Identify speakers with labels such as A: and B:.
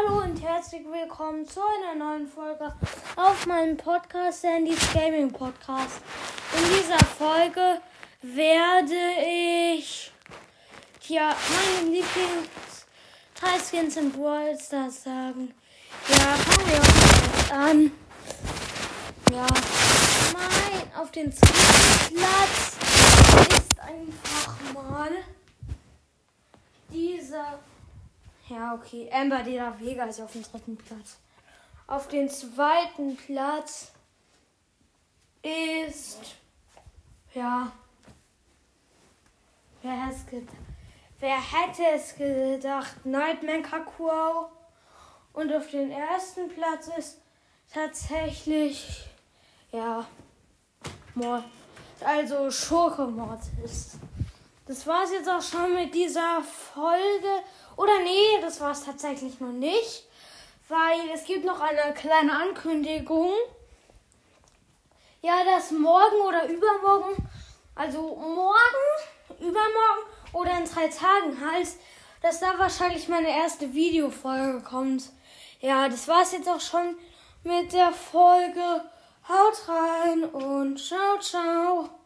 A: Hallo und herzlich willkommen zu einer neuen Folge auf meinem Podcast, Sandys Gaming Podcast. In dieser Folge werde ich ja meine Lieblings Skins in Brawl Stars sagen. Ja, fangen wir mal an. Ja, mein auf den zweiten Platz ist einfach mal dieser ja, okay. Amber de la Vega ist auf dem dritten Platz. Auf dem zweiten Platz ist. Ja. Wer, hätte es gedacht? Wer hätte es gedacht? Nightman Kakao. Und auf dem ersten Platz ist tatsächlich. Ja. Mord. Also Schurke Mortis. Das war's jetzt auch schon mit dieser Folge. Oder nee, das war es tatsächlich noch nicht. Weil es gibt noch eine kleine Ankündigung. Ja, dass morgen oder übermorgen, also morgen, übermorgen oder in drei Tagen heißt, dass da wahrscheinlich meine erste Videofolge kommt. Ja, das war's jetzt auch schon mit der Folge. Haut rein und ciao, ciao.